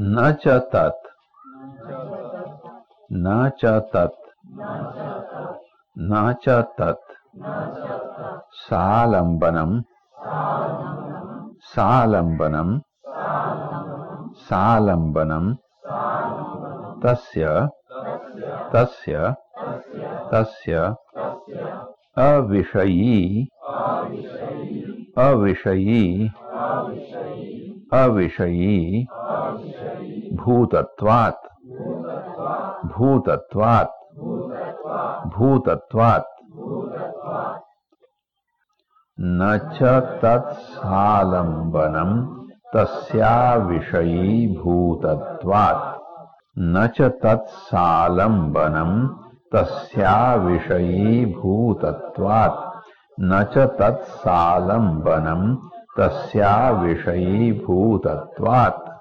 न च तत् न च तत् न च तत् सालम्बनम् सालम्बनम् सालम्बनम् तस्य. तस्य. तस्य. अविषयी. अविषयी. अविषयी. भूतत्वात्। भूतत्वात्। भूतत्वात्। न च तत्सालम्बनम् भूतत्वात्। न च तत्सालम्बनम् तस्याविषयी भूतत्वात्। न च तत्सालम्बनम् तस्याविषयी भूतत्वात्